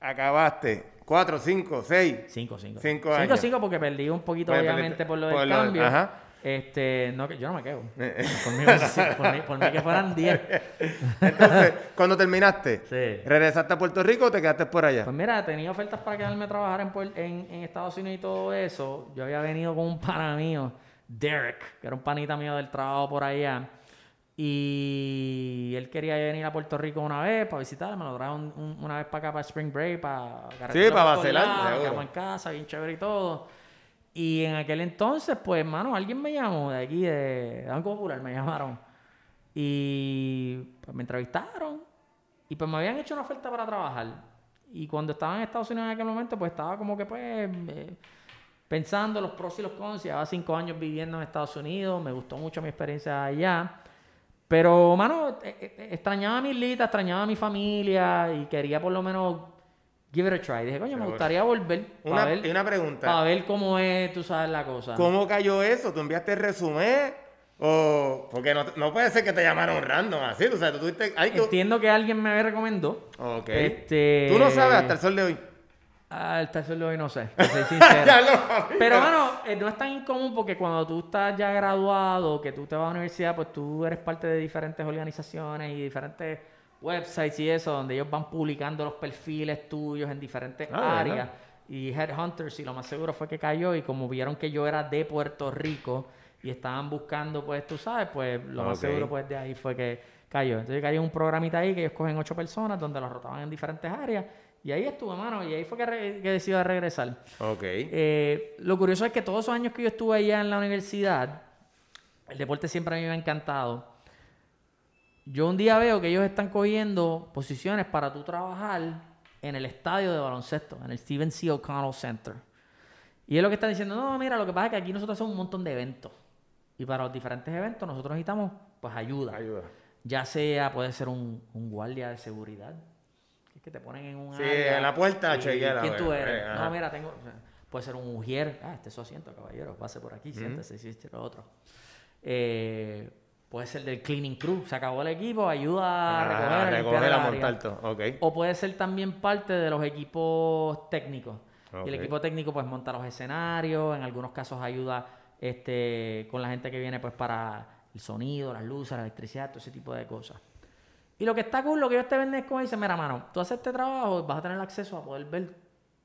Acabaste. Cuatro, cinco, seis. Cinco, cinco. Cinco Cinco, años. cinco, porque perdí un poquito, obviamente, perdiste- por lo por del lo- cambio. ajá. Este, no, que yo no me quedo. Eh, Por mí, hubiese sido- por mí, por mí que fueran 10. Entonces, cuando terminaste, Sí. ¿regresaste a Puerto Rico o te quedaste por allá? Pues mira, tenía ofertas para quedarme a trabajar en, Puer- en, en Estados Unidos y todo eso. Yo había venido con un pana mío, Derek, que era un panita mío del trabajo por allá. Y él quería venir a Puerto Rico una vez para visitar, me lo trajo un- un- una vez para acá, para Spring Break, para carretera para vacilar, en casa, bien chévere y todo. Y en aquel entonces, pues, hermano, alguien me llamó de aquí, de Banco Popular, me llamaron. Y pues me entrevistaron. Y pues me habían hecho una oferta para trabajar. Y cuando estaba en Estados Unidos en aquel momento, pues estaba como que, pues, eh, pensando los pros y los cons. Llevaba cinco años viviendo en Estados Unidos. Me gustó mucho mi experiencia allá. Pero, mano, eh, eh, extrañaba a mi islita, extrañaba a mi familia y quería por lo menos give it a try. Dije, coño, me gustaría volver para Una, ver, y una pregunta. para ver cómo es, tú sabes, la cosa. ¿Cómo cayó eso? ¿Tú enviaste el resumen? O... Porque no, no puede ser que te llamaron random así. O sea, tú tuviste... Ay, tú... Entiendo que alguien me recomendó. Ok. Este... Tú no sabes hasta el sol de hoy. Ah, el tercer de hoy no sé, te soy sincero. Lo. Pero bueno, eh, no es tan incomún porque cuando tú estás ya graduado, que tú te vas a la universidad, pues tú eres parte de diferentes organizaciones y diferentes websites y eso, donde ellos van publicando los perfiles tuyos en diferentes Ah, ¿verdad? áreas. Y Headhunters, y lo más seguro fue que cayó, y como vieron que yo era de Puerto Rico y estaban buscando, pues tú sabes, pues lo más seguro pues de ahí fue que cayó. Entonces cayó un programita ahí que ellos cogen ocho personas donde los rotaban en diferentes áreas. Y ahí estuve, mano, y ahí fue que, re- que decidí regresar. Ok. Eh, lo curioso es que todos esos años que yo estuve allá en la universidad, el deporte siempre a mí me ha encantado. Yo un día veo que ellos están cogiendo posiciones para tú trabajar en el estadio de baloncesto, en el Stephen C. O'Connell Center. Y es lo que están diciendo, no, mira, lo que pasa es que aquí nosotros hacemos un montón de eventos. Y para los diferentes eventos nosotros necesitamos, pues, ayuda. Ayuda. Ya sea, puede ser un, un guardia de seguridad, que te ponen en un Sí, área en la puerta, y chequea la ¿Quién tú eres? eh, no, mira, tengo... o sea, puede ser un ujier. Ah, este es su asiento, caballero. Pase por aquí, siéntese, si este lo otro. Eh, puede ser del cleaning crew. Se acabó el equipo, ayuda a Ah, recoger, a montar todo. Ok. O puede ser también parte de los equipos técnicos. Y el equipo técnico pues monta los escenarios, en algunos casos ayuda este, con la gente que viene pues para el sonido, las luces, la electricidad, todo ese tipo de cosas. Y lo que está cool, lo que ellos te venden es como dicen, mira, mano, tú haces este trabajo vas a tener acceso a poder ver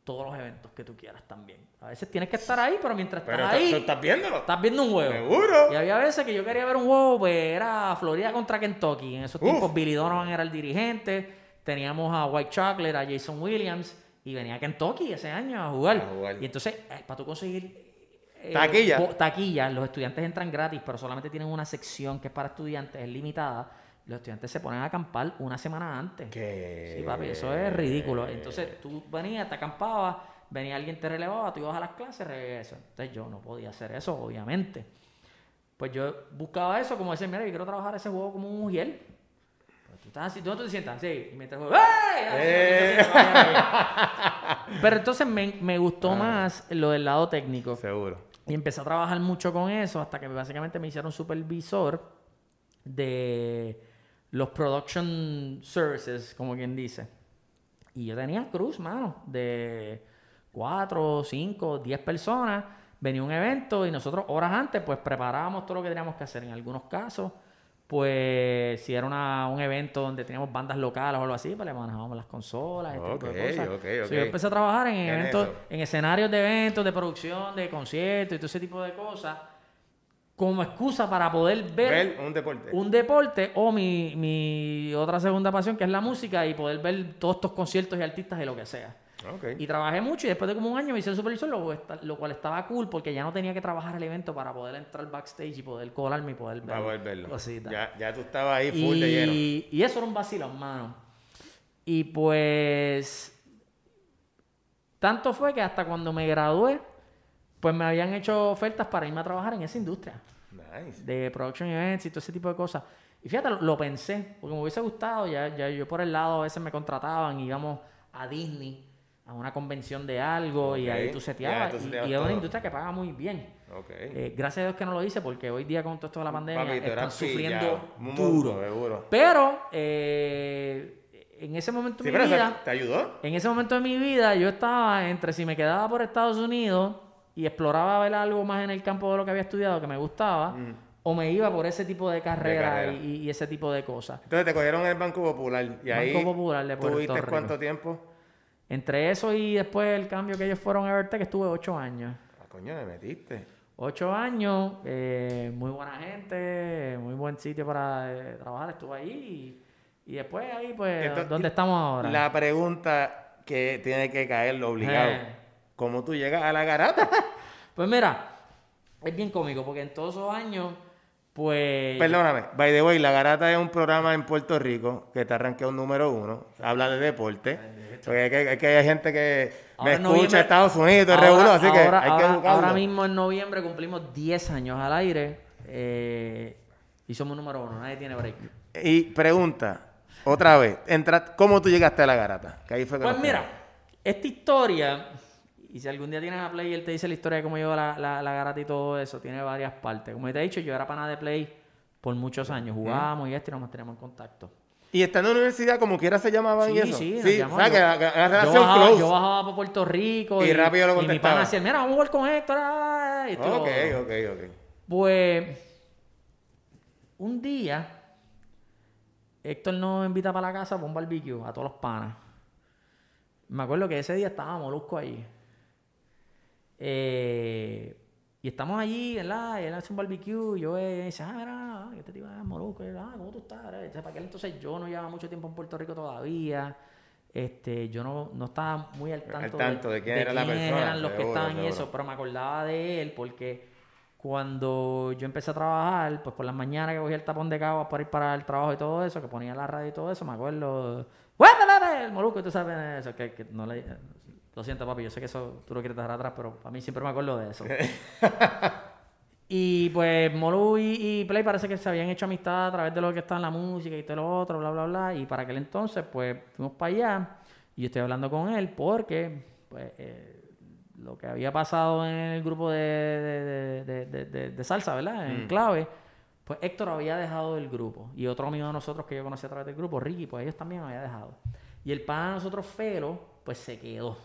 todos los eventos que tú quieras también. A veces tienes que estar ahí, pero mientras Pero estás ahí, tú estás viéndolo. estás viendo un juego. Seguro. Y había veces que yo quería ver un juego, pues era Florida contra Kentucky. En esos Uf. tiempos Billy Donovan era el dirigente, teníamos a White Chocolate, a Jason Williams, y venía Kentucky ese año a jugar. A jugar. Y entonces, eh, para tú conseguir... eh, Taquilla. taquilla, los estudiantes entran gratis, pero solamente tienen una sección que es para estudiantes, es limitada. Los estudiantes se ponen a acampar una semana antes. ¿Qué? Sí, papi, eso es ridículo. Entonces tú venías, te acampabas, venía alguien, te relevaba, tú ibas a las clases, regresas. Entonces yo no podía hacer eso, obviamente. Pues yo buscaba eso, como decir, mira, yo quiero trabajar ese juego como un mujer. Pues tú estás así, ¿dónde tú te sientas? Sí, y mientras juego. Así, Eh. así, así, así, así. Pero entonces me, me gustó más lo del lado técnico. Seguro. Y empecé a trabajar mucho con eso hasta que básicamente me hicieron supervisor de los production services, como quien dice. Y yo tenía cruz, mano, de cuatro, cinco, diez personas. Venía un evento y nosotros horas antes pues preparábamos todo lo que teníamos que hacer. En algunos casos, pues si era una- un evento donde teníamos bandas locales o algo así, pues le manejábamos las consolas, este tipo de cosas. ok, So, ok. yo empecé a trabajar en En eventos, en escenarios de eventos, de producción, de conciertos y todo ese tipo de cosas, como excusa para poder ver, Ver un deporte. un deporte o mi, mi otra segunda pasión, que es la música, y poder ver todos estos conciertos y artistas de lo que sea. Y trabajé mucho y después de como un año me hice el supervisor, lo, lo cual estaba cool porque ya no tenía que trabajar el evento para poder entrar backstage y poder colarme y poder ver Para poder verlo. cositas. Ya, ya tú estabas ahí full de lleno. Y, y eso era un vacilón, mano. Y pues. Tanto fue que hasta cuando me gradué, pues me habían hecho ofertas para irme a trabajar en esa industria Nice. de production events y todo ese tipo de cosas. Y fíjate, lo, lo pensé, porque me hubiese gustado, ya, ya yo por el lado a veces me contrataban, íbamos a Disney, a una convención de algo, y ahí tú seteabas. tú y- seteabas y, es una industria que paga muy bien. Ok. Eh, gracias a Dios que no lo hice, porque hoy día con todo esto de la pandemia Papi, están sufriendo. Muy duro. Pero eh, en ese momento Sí, de mi vida, te ayudó. en ese momento de mi vida, yo estaba entre si me quedaba por Estados Unidos y exploraba ver algo más en el campo de lo que había estudiado que me gustaba, o me iba por ese tipo de carrera, Mm. carrera. Y, y ese tipo de cosas. Entonces te cogieron en el Banco Popular. Y Banco ahí Popular de Puerto ¿Tuviste Rico. cuánto tiempo? Entre eso y después el cambio que ellos fueron a verte, que estuve ocho años. Ah, coño, me metiste. Ocho años, eh, muy buena gente, muy buen sitio para eh, trabajar, estuve ahí y, y después ahí, pues, Entonces, ¿dónde estamos ahora? La pregunta que tiene que caer obligado. Eh. ¿Cómo tú llegas a la garata? Pues mira, es bien cómico porque en todos esos años, pues... Perdóname, by the way, La Garata es un programa en Puerto Rico que te arranquea un número uno, habla de deporte. Porque es que, es que hay gente que me Ahora escucha en Estados Unidos, ahora- regulo, así que ahora- hay que educarlo. Ahora mismo en noviembre cumplimos 10 años al aire eh, y somos número uno, nadie tiene break. Y pregunta, otra vez, entra, ¿cómo tú llegaste a La Garata? Que ahí fue que Pues mira, esta historia, y si algún día tienes a Play y él te dice la historia de cómo llegó la, la, la garata y todo eso, tiene varias partes. Como te he dicho, yo era pana de Play por muchos años, jugábamos y esto y nos manteníamos en contacto. Y estando en la universidad, como quiera se llamaban y Sí, eso. sí, sí, llamamos. ¿sabes? Que la, la Yo relación bajaba, close. yo bajaba para Puerto Rico Y rápido lo y mi contestaba. pana decía, mira, vamos a jugar con Héctor. y y lo Ok, otro". ok, ok. Pues un día Héctor nos invita para la casa para un barbecue a todos los panas. Me acuerdo que ese día estaba Molusco ahí. Eh, y estamos allí, ¿verdad? Y él hace un barbecue y yo eh, dice, ah, mira, este tipo es Molusco. Y ah, ¿cómo tú estás? O sea, para aquel entonces yo no llevaba mucho tiempo en Puerto Rico todavía. Este, yo no, no estaba muy al tanto, tanto de quién era la persona, eran los que seguro, estaban y eso, pero me acordaba de él porque cuando yo empecé a trabajar, pues por las mañanas que cogía el tapón de caguas para ir para el trabajo y todo eso, que ponía la radio y todo eso, me acuerdo. ¡Huépalate! El molusco, tú sabes eso, que, que no le. Lo siento, papi, yo sé que eso tú lo quieres dejar atrás, pero a mí siempre me acuerdo de eso. y pues Molu y, y Play parece que se habían hecho amistad a través de lo que está en la música y todo lo otro, bla, bla, bla. Y para aquel entonces, pues fuimos para allá y yo estoy hablando con él porque, pues, eh, lo que había pasado en el grupo de, de, de- de- salsa, ¿verdad? En clave, pues Héctor había dejado el grupo. Y otro amigo de nosotros que yo conocí a través del grupo, Ricky, pues ellos también habían dejado. Y el pana de nosotros, Felo, pues se quedó.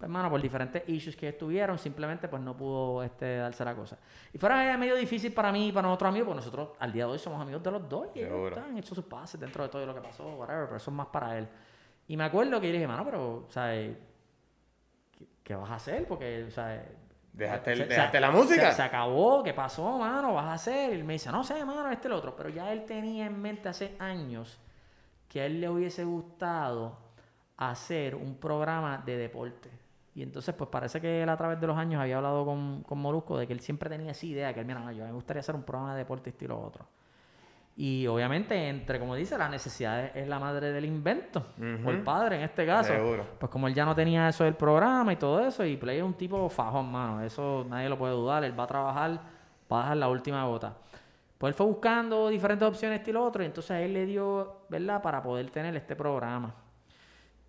Hermano, por diferentes issues que estuvieron, simplemente pues no pudo este, darse la cosa. Y fuera medio difícil para mí y para nosotros amigos, porque nosotros al día de hoy somos amigos de los dos y ellos han hecho sus pases dentro de todo lo que pasó, whatever, pero eso es más para él. Y me acuerdo que yo le dije, mano, pero, ¿sabes? ¿Qué, qué vas a hacer? Porque, ¿sabes? ¿Dejaste, el- Se- se- dejaste la música? Se, se acabó, ¿qué pasó, mano? ¿Vas a hacer? Y él me dice, no sé, mano, este y el otro. Pero ya él tenía en mente hace años que a él le hubiese gustado hacer un programa de deporte. Y entonces, pues parece que él a través de los años había hablado con, con Molusco de que él siempre tenía esa idea, que él, mira, no, yo me gustaría hacer un programa de deporte estilo otro. Y obviamente, entre, como dice, la necesidad es, la madre del invento, o el padre en este caso. Seguro. Pues como él ya no tenía eso del programa y todo eso, y Play es un tipo fajón, mano, eso nadie lo puede dudar, él va a trabajar, va a dejar la última gota. Pues él fue buscando diferentes opciones, estilo otro, y entonces a él le dio, ¿verdad?, para poder tener este programa.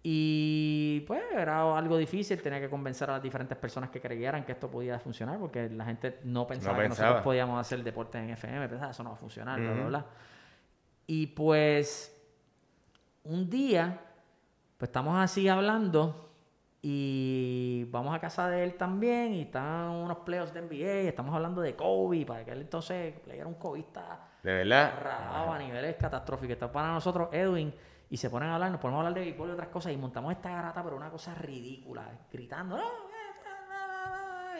Y pues era algo difícil, tenía que convencer a las diferentes personas que creyeran que esto podía funcionar, porque la gente no pensaba, que pensaba. nosotros podíamos hacer deporte en FM, pensaba, eso no va a funcionar, bla, bla, bla. Y pues un día, pues estamos así hablando y vamos a casa de él también y están unos playoffs de NBA, estamos hablando de Kobe, para que él entonces era un cobista De verdad. rajado a niveles catastróficos. Está para nosotros Edwin y se ponen a hablar, nos ponemos a hablar de béisbol y otras cosas y montamos esta garata, pero una cosa ridícula, gritando, "No, eh,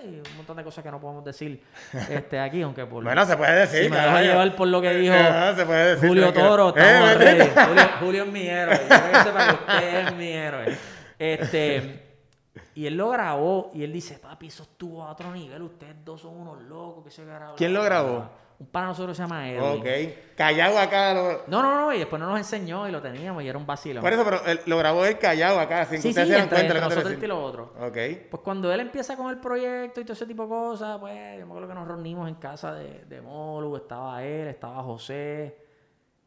y un montón de cosas que no podemos decir este aquí, aunque por Bueno, se puede decir. si me dejo llevar por lo que dijo Ajá, se puede decir, Julio. Toro, Eh, estamos eh, ready. Julio, Julio es mi héroe. Yo que sepa que usted es mi héroe. Este, y él lo grabó y él dice, papi, eso estuvo a otro nivel. Ustedes dos son unos locos que se grabó. ¿Quién lo grabó? Un pana nosotros se llama Edwin. Ok. Callado acá. Lo... No, no, no, y después nos los enseñó y lo teníamos y era un vacilo. Por eso, pero él- lo grabó él callado acá, sin que sí, sí, ustedes se dieran entre, entre que nosotros y lo otro. decir. Ok. Pues cuando él empieza con el proyecto y todo ese tipo de cosas, pues yo me acuerdo que nos reunimos en casa de, de Molu, estaba él, estaba José,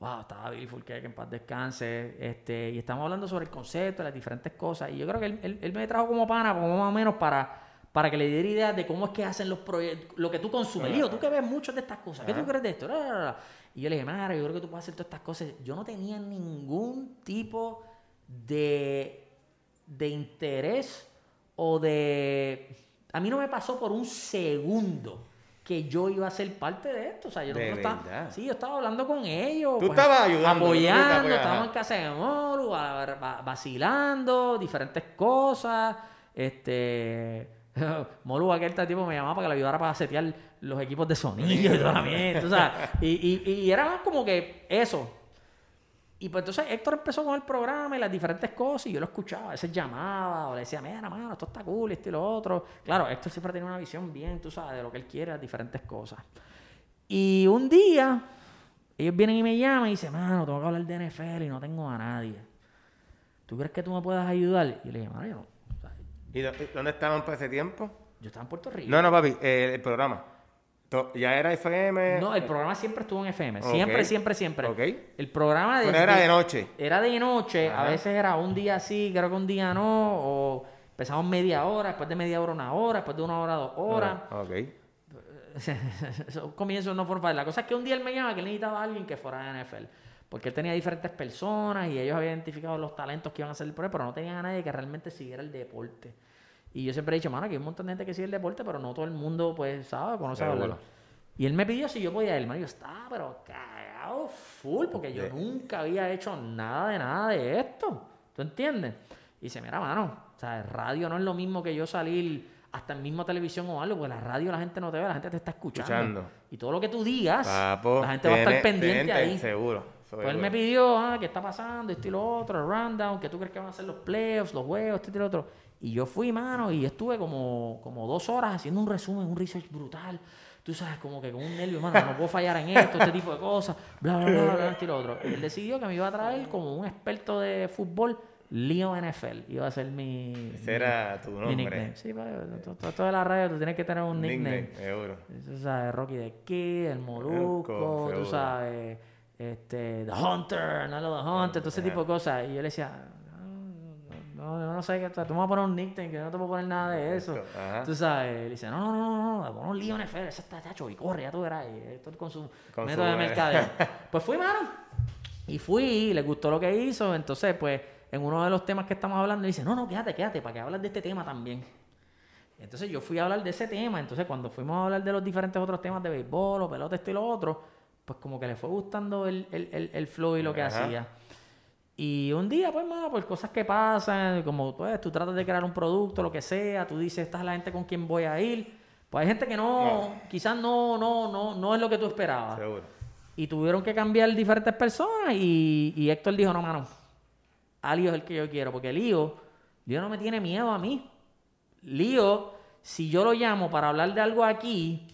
wow, estaba Billy Fulque, que en paz descanse, este, y estamos hablando sobre el concepto, las diferentes cosas, y yo creo que él, él- él me trajo como pana, como más o menos para, para que le diera idea de cómo es que hacen los proyectos, lo que tú consumes. Lío, tú que ves muchas de estas cosas, ¿qué tú crees de esto? Y yo le dije, Mara, yo creo que tú puedes hacer todas estas cosas. Yo no tenía ningún tipo de, de interés o de... A mí no me pasó por un segundo que yo iba a ser parte de esto. O sea, yo, ¿De no estaba, sí, yo estaba hablando con ellos. pues, Tú estabas ayudando, te Apoyando, apoyabas, estábamos en casa de va- vacilando, diferentes cosas. Este. Molu, aquel tipo me llamaba para que le ayudara para setear los equipos de sonido y toda la mierda, sabes. Y, y, y era más como que eso. Y pues entonces Héctor empezó con el programa y las diferentes cosas y yo lo escuchaba, a veces llamaba o le decía, mira, mano, esto está cool, esto y lo otro. Claro, Héctor siempre tiene una visión bien, tú sabes, de lo que él quiere, las diferentes cosas. Y un día, ellos vienen y me llaman y dicen, mano, tengo que hablar de NFL y no tengo a nadie. ¿Tú crees que tú me puedas ayudar? Y le dije, mano, yo no. ¿Y dó- dónde estaban para ese tiempo? yo estaba en Puerto Rico. No, no, papi, eh, el programa. ¿Ya era FM? No, el programa siempre estuvo en FM. Siempre, siempre, siempre. Ok. El programa Pero desde- era de noche. Era de noche, a veces era un día sí, creo que un día no, o empezamos media hora, después de media hora una hora, después de una hora dos horas. Ah, ok. Esos comienzos no fueron fáciles. La cosa es que un día él me llama que él necesitaba a alguien que fuera de NFL. Porque él tenía diferentes personas y ellos habían identificado los talentos que iban a hacer el programa, pero no tenían a nadie que realmente siguiera el deporte. Y yo siempre he dicho, mano, que hay un montón de gente que sigue el deporte, pero no todo el mundo, pues, sabe, conoce Seguro. hablar. Y él me pidió si yo podía ir. Hermano, yo estaba, pero cagado full, porque yo De- nunca había hecho nada de nada de esto. ¿Tú entiendes? Y dice, mira, mano, o sea, radio no es lo mismo que yo salir hasta en misma televisión o algo, porque la radio la gente no te ve, la gente te está escuchando. Escuchando. Y todo lo que tú digas, Papo, la gente va a estar pendiente tiene- ahí. Seguro. Pues él me pidió, ah, ¿qué está pasando? Esto y lo otro, el rundown, que tú crees que van a ser los playoffs, los juegos, esto y lo otro. Y yo fui, mano, y estuve como, como dos horas haciendo un resumen, un research brutal. Tú sabes, como que con un nervio, mano, no puedo fallar en esto, este tipo de cosas, bla, bla, bla, bla, esto y lo otro. Él decidió que me iba a traer como un experto de fútbol, Leo NFL. Iba a ser mi... Ese era tu mi nombre. nickname. Sí, toda la radio tú tienes que tener un nickname. seguro. Tú sabes, Rocky the Kid, el Molusco, tú sabes, este, The Hunter, no The Hunter, todo ese tipo de cosas. Y yo le decía, no, no, no, no sé, qué tú me vas a poner un nickname, que no te puedo poner nada de eso. Tú sabes, le dice, no, no, no, no, no, pon un lío NFL, ese está chacho, y corre, ya tú verás, esto con su método de mercadeo. pues fui, mano, y fui, le gustó lo que hizo, entonces, pues, en uno de los temas que estamos hablando, dice, no, no, quédate, quédate, para que hables de este tema también. Entonces yo fui a hablar de ese tema, entonces cuando fuimos a hablar de los diferentes otros temas de béisbol o pelota, esto y lo otro, pues como que le fue gustando el, el, el, el flow y lo que Ajá. hacía. Y un día, pues, mano, por cosas que pasan, como pues, tú tratas de crear un producto, lo que sea, tú dices, esta es la gente con quien voy a ir. Pues hay gente que no, quizás no, no, no, no es lo que tú esperabas. Seguro. Y tuvieron que cambiar diferentes personas y, y Héctor dijo, no, mano, a Lío es el que yo quiero, porque Lío, Lío no me tiene miedo a mí. Lío, si yo lo llamo para hablar de algo aquí,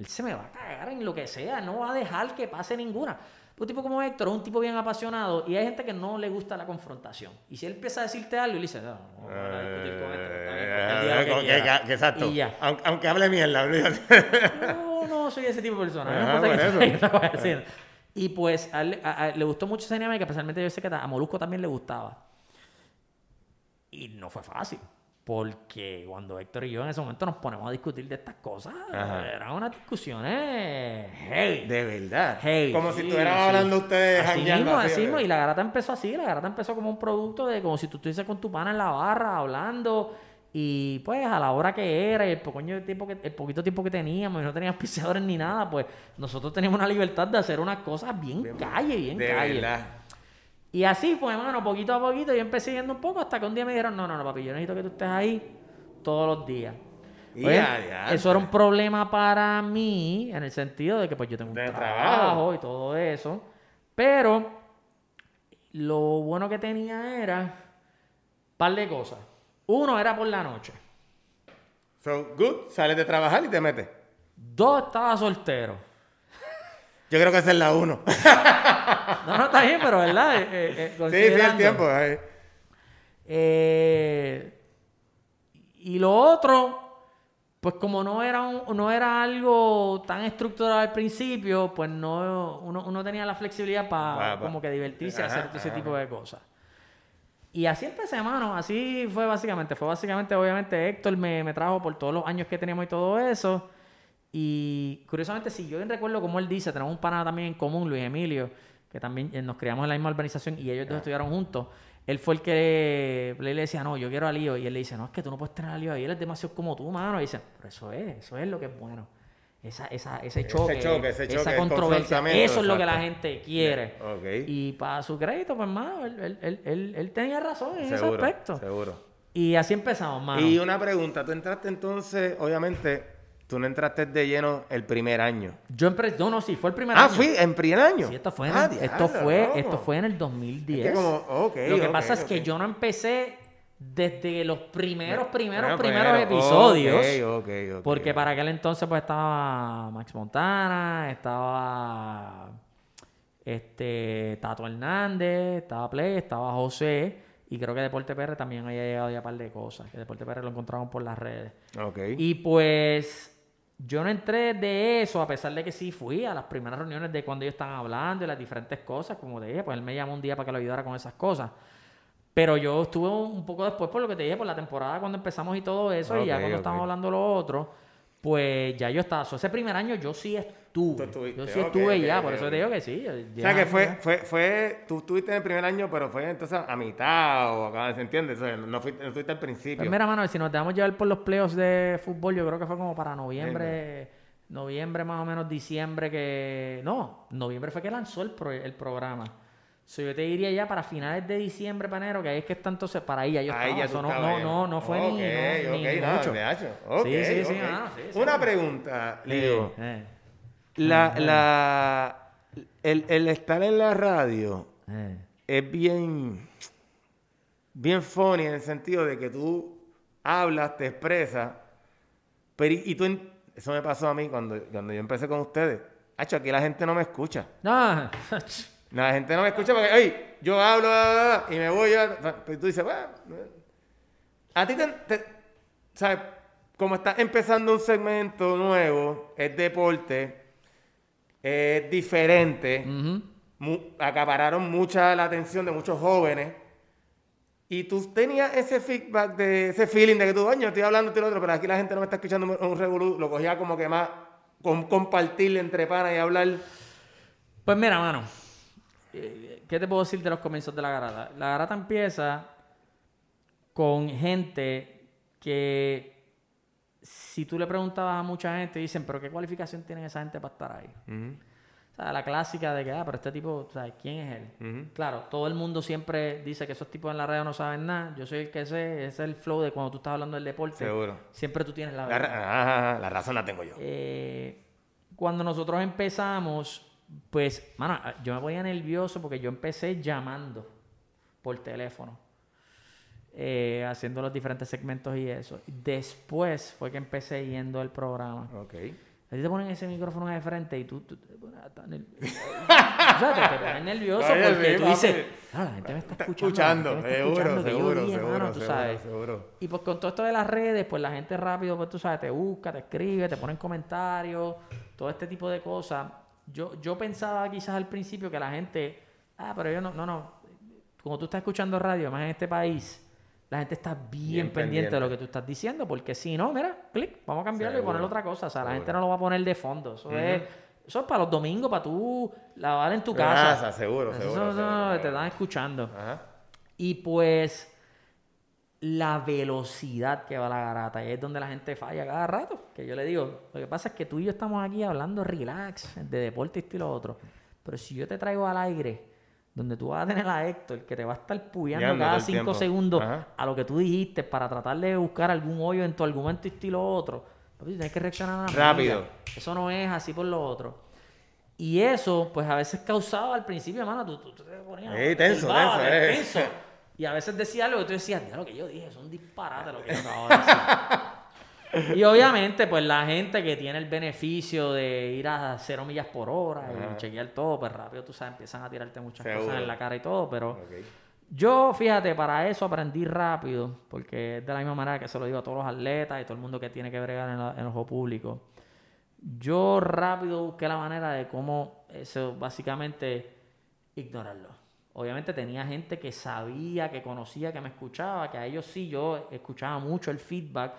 él se me va a cagar en lo que sea, no va a dejar que pase ninguna. Un tipo como Héctor es un tipo bien apasionado y hay gente que no le gusta la confrontación. Y si él empieza a decirte algo le dice, no, no, voy a discutir él Eh, con- quiera". que- que- Exacto. Y ya. Aunque, hable mierda. No, no soy ese tipo de persona. Ajá, no importa por que. Y pues él- le gustó mucho esa dinámica, especialmente yo sé que a Molusco también le gustaba. Y no fue fácil. Porque cuando Héctor y yo en ese momento nos ponemos a discutir de estas cosas, Ajá. eran unas discusiones heavy. De verdad. Heavy, Como si estuvieran sí. hablando ustedes Así mismo, así, mismo. Y la garata empezó así, la garata empezó como un producto de como si tú estuvieses con tu pana en la barra hablando. Y pues a la hora que era y el pequeño tiempo que, el poquito tiempo que teníamos y no teníamos pisadores ni nada, pues nosotros teníamos una libertad de hacer unas cosas bien, calle, bien De calle. verdad. Y así fue, hermano, poquito a poquito yo empecé yendo un poco hasta que un día me dijeron, no, no, no, papi, yo necesito que tú estés ahí todos los días. Y adiante. eso era un problema para mí en el sentido de que pues yo tengo un trabajo. trabajo. y todo eso. Pero lo bueno que tenía era un par de cosas. Uno era por la noche. So, good, sales de trabajar y te metes. Dos, estaba soltero. Yo creo que esa es la uno. sí, No, no, está bien, pero ¿verdad? Eh, eh, eh, sí, el considerando. tiempo. Eh, y lo otro, pues como no era, un- no era algo tan estructurado al principio, pues no uno, uno tenía la flexibilidad para Pa- pa- como que divertirse Ajá, hacer todo ese ajá. tipo de cosas. Y así empecé, mano. Así fue básicamente. Fue básicamente, obviamente, Héctor me, me trajo por todos los años que teníamos y todo eso. Y curiosamente, si yo recuerdo como él dice, tenemos un pana también en común, Luis Emilio, que también eh, nos criamos en la misma urbanización y ellos dos estudiaron juntos. Él fue el que le, decía, no, yo quiero a Lío. Y él le dice, no, es que tú no puedes tener a Lío ahí, él es demasiado como tú, mano. Y dice, pero eso es, eso es lo que es bueno. Esa, esa, ese choque, choque, ese choque, esa controversia, eso es lo que la gente quiere. Y para su crédito, pues, mano, él, él, él, él- él tenía razón en ese aspecto. seguro. Y así empezamos, mano. Y una pregunta, tú entraste entonces, obviamente, tú no entraste de lleno el primer año. Yo empecé, no, no, sí, fue el primer Ah, año. fui en primer año. Sí, esto fue en, Ah, el, esto fue, esto fue en el 2010. Es que como, ok, Lo que pasa es que yo no empecé desde los primeros, primeros, Bueno, primeros primero, episodios. ok, ok, ok. Porque para aquel entonces pues estaba Max Montana, estaba este Tato Hernández, estaba Play, estaba José y creo que Deporte PR también había llegado ya un par de cosas, que Deporte PR lo encontraban por las redes. Ok. Y pues yo no entré de eso, a pesar de que sí fui a las primeras reuniones de cuando ellos estaban hablando y las diferentes cosas, como te dije, pues él me llamó un día para que lo ayudara con esas cosas. Pero yo estuve un poco después, por lo que te dije, por la temporada cuando empezamos y todo eso, y ya cuando ok. estábamos hablando lo otro, pues ya yo estaba. So, ese primer año yo sí Tú estuve. estuviste, Yo sí estuve ya, por eso te digo que sí. O sea que fue, fue, fue, tú estuviste en el primer año, pero fue entonces a mitad o acá, ¿se entiende? O sea, no, fuiste, no al principio. Pues mira, mano, si nos dejamos llevar por los playoffs de fútbol, yo creo que fue como para noviembre, noviembre más o menos, diciembre que... No, noviembre fue que lanzó el, pro- el programa. So, yo te diría ya para finales de diciembre, panero, que ahí es que está entonces, para ahí ya yo estaba. tú no, no, no, no fue ni, Ok, no, ni ok, no, mucho. de hecho. Ok, Sí, sí, sí, ah, sí, sí. Una pregunta, Leo. Eh, La, la, el, el estar en la radio eh. es bien, bien funny en el sentido de que tú hablas, te expresas, pero y, y tú, eso me pasó a mí cuando, cuando yo empecé con ustedes. Hacho, aquí la gente no me escucha. No, La gente no me escucha porque, oye, yo hablo y me voy a... Pero tú dices, bueno, a ti te, te- ¿sabes? Como estás empezando un segmento nuevo, es deporte, es diferente, mu- acapararon mucha la atención de muchos jóvenes. Y tú tenías ese feedback, de ese feeling de que tú, coño, estoy hablando lo otro, pero aquí la gente no me está escuchando un, un revolú. Lo cogía como que más con, compartir entre panas y hablar. Pues mira, mano. eh, ¿Qué te puedo decir de los comienzos de la garata? La garata empieza con gente que si tú le preguntabas a mucha gente, dicen, pero ¿qué cualificación tiene esa gente para estar ahí? O sea, la clásica de que, ah, pero este tipo, ¿sabes quién es él? Claro, todo el mundo siempre dice que esos tipos en la radio no saben nada. Yo soy el que sé, ese es el flow de cuando tú estás hablando del deporte. Seguro. Siempre tú tienes la verdad. ra- ajá, ajá, la razón la tengo yo. Eh, cuando nosotros empezamos, pues, mano, yo me ponía nervioso porque yo empecé llamando por teléfono, eh, haciendo los diferentes segmentos y eso. Después fue que empecé yendo al programa. Ok. A ti te ponen ese micrófono de frente y tú, tú te pones hasta nervioso. o sea, te, te pones nervioso porque tú dices, "Ah, la gente me está escuchando. escuchando, está seguro, escuchando, yo seguro, dije, seguro, mano, tú seguro, sabes". seguro. Y pues con todo esto de las redes, pues la gente rápido, pues tú sabes, te busca, te escribe, te pone en comentarios, todo este tipo de cosas. Yo, yo pensaba quizás al principio que la gente, ah, pero yo no, no, no. Como tú estás escuchando radio, más en este país, la gente está bien, Bien pendiente, de lo que tú estás diciendo, porque si no, mira, clic, vamos a cambiarlo y poner otra cosa. O sea, la gente no lo va a poner de fondo. Eso, es, eso es para los domingos, para tú lavar en tu casa. Casa, seguro, Eso seguro, te están escuchando. Ajá. Y pues la velocidad que va la garata, y es donde la gente falla cada rato. Que yo le digo, lo que pasa es que tú y yo estamos aquí hablando relax, de deporte y lo otro. Pero si yo te traigo al aire, donde tú vas a tener a Héctor, que te va a estar puyando cada cinco tiempo. segundos Ajá. a lo que tú dijiste para tratar de buscar algún hoyo en tu argumento y esto y lo otro, tienes que reaccionar a Rápido. Eso no es así por lo otro. Y eso, pues a veces causaba al principio, hermano, tú, tú- tú te ponías. Sí, tenso, tenso, eh. tenso. Y a veces decía algo que tú decías, "Mira lo que yo dije, es un disparate lo que yo acabo de decir. Y obviamente, pues la gente que tiene el beneficio de ir a cero millas por hora y chequear todo, pues rápido, tú sabes, empiezan a tirarte muchas Seguro. cosas en la cara y todo, pero yo, fíjate, para eso aprendí rápido, porque es de la misma manera que se lo digo a todos los atletas y todo el mundo que tiene que bregar en, la- en el ojo público. Yo rápido busqué la manera de cómo eso, básicamente, ignorarlo. obviamente tenía gente que sabía, que conocía, que me escuchaba, que a ellos sí yo escuchaba mucho el feedback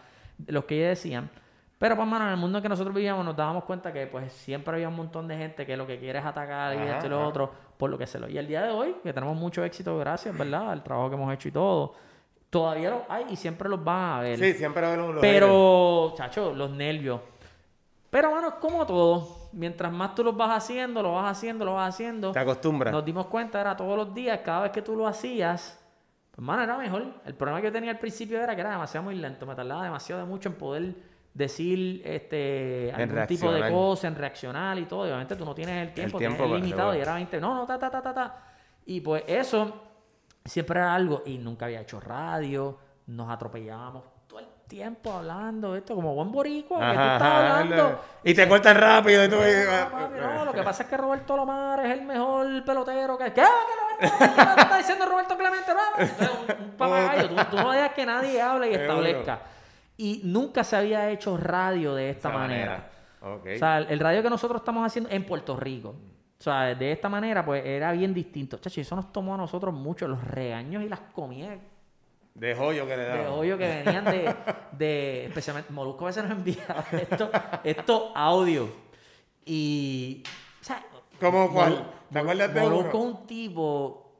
los que ellos decían. Pero, pues, mano, en el mundo en que nosotros vivíamos nos dábamos cuenta que, pues, siempre había un montón de gente que lo que quiere es atacar y Ajá, esto y lo ajá. otro, por lo que se lo... Y el día de hoy, que tenemos mucho éxito, gracias, ¿verdad? Al trabajo que hemos hecho y todo, todavía los hay y siempre los van a ver. Sí, siempre va a un Pero, chacho, los nervios. Pero, mano, es como todo. Mientras más tú los vas haciendo, lo vas haciendo, lo vas haciendo. Te acostumbras. Nos dimos cuenta, era todos los días, cada vez que tú lo hacías, pues, mano, era mejor. El problema que yo tenía al principio era que era demasiado muy lento. Me tardaba demasiado de mucho en poder decir este algún tipo de cosa, en reaccionar y todo. Y obviamente tú no tienes el tiempo, tiempo tienes limitado y era 20. No, no, ta, ta, ta, ta, ta. Y pues eso siempre era algo. Y nunca había hecho radio. Nos atropellábamos todo el tiempo hablando esto, como buen boricua, que tú estás ajá, hablando. Y te cortan rápido y tú. No, papi, no, lo que pasa es que Roberto Lomar es el mejor pelotero que... ¿Qué? ¿Qué? ¿Qué está diciendo Roberto Clemente? Entonces, un, un papagayo. Tú, tú no dejas que nadie hable y establezca. Y nunca se había hecho radio de esta Esa manera. O sea, el, radio que nosotros estamos haciendo en Puerto Rico. O sea, de esta manera, pues era bien distinto. Chacho, eso nos tomó a nosotros mucho los regaños y las comidas de joyo que le da. de hoyo que venían de, de especialmente Molusco a veces nos enviaba esto, esto audio y o sea, ¿Cómo cuál? ¿Te acuerdas de uno? es un tipo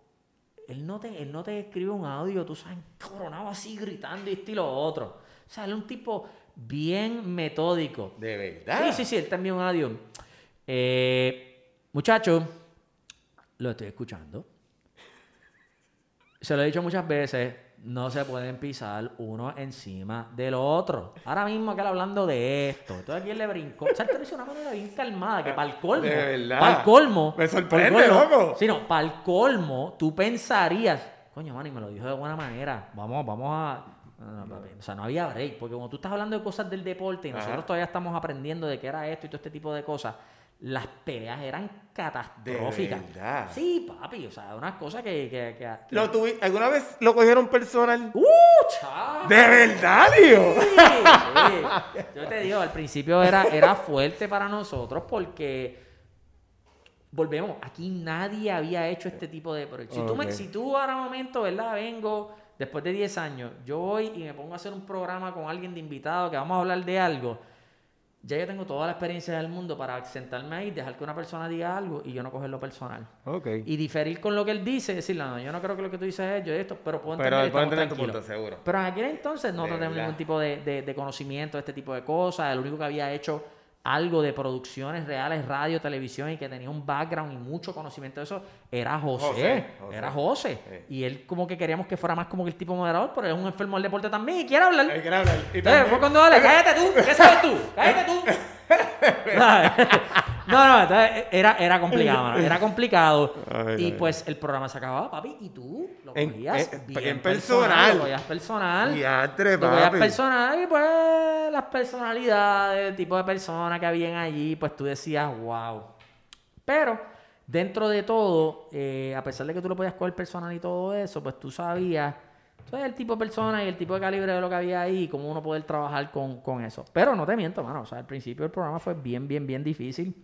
él no te él no te escribe un audio tú sabes coronado así gritando y estilo otro o sea él es un tipo bien metódico De verdad. Sí, sí, sí, él envía un audio. Eh, muchacho, lo estoy escuchando. Se lo he dicho muchas veces, no se pueden pisar uno encima del otro. Ahora mismo que él hablando de esto, entonces aquí él le brincó. O sea, él te lo hizo de una manera bien calmada, que para el colmo. De verdad. Para el colmo. Me sorprende, loco. Sí, no, para el colmo, tú pensarías, coño, man, y me lo dijo de buena manera. Vamos, vamos a. No, no. O sea, no había break, porque cuando tú estás hablando de cosas del deporte y Ajá. nosotros todavía estamos aprendiendo de qué era esto y todo este tipo de cosas, las peleas eran catastróficas. De verdad. Sí, papi, o sea, unas cosas que. que, que- ¿Lo tuvi- ¿Alguna vez lo cogieron personal? ¡Uh, chaval! ¿De verdad, tío? Sí, sí. Yo te digo, al principio era, era fuerte para nosotros porque volvemos, aquí nadie había hecho este tipo de proyectos. Si, tú me- si tú ahora momento, ¿verdad? Vengo después de 10 años, yo voy y me pongo a hacer un programa con alguien de invitado que vamos a hablar de algo. Ya yo tengo toda la experiencia del mundo para sentarme ahí, dejar que una persona diga algo y yo no cogerlo personal. Ok. Y diferir con lo que él dice, decirle, no, yo no creo que lo que tú dices es yo esto, pero puedo Pero entender puedo entender tu tranquilos". punto, seguro. Pero en aquel entonces no verdad. ningún tipo de, de- de conocimiento de este tipo de cosas. El único que había hecho algo de producciones reales, radio, televisión y que tenía un background y mucho conocimiento de eso era José. José, José. Era José. Sí. Y él como que queríamos que fuera más como que el tipo moderador, pero es un enfermo del deporte también y quiere hablar. Hay que hablar. Y Entonces, cuando dale, cállate tú, ¿qué sabes tú? Cállate tú. no, no, entonces era, era complicado, mano, era complicado. Ay, y ay. pues el programa se acababa, papi, y tú lo cogías en- bien en personal. personal. Lo cogías personal. Diantre, Lo cogías personal y pues las personalidades, el tipo de personas que habían allí, pues tú decías, wow. Pero dentro de todo, eh, a pesar de que tú lo podías coger personal y todo eso, pues tú sabías sabes el tipo de persona y el tipo de calibre de lo que había ahí y cómo uno poder trabajar con, con eso. Pero no te miento, mano. O sea, al principio el programa fue bien, bien, bien difícil.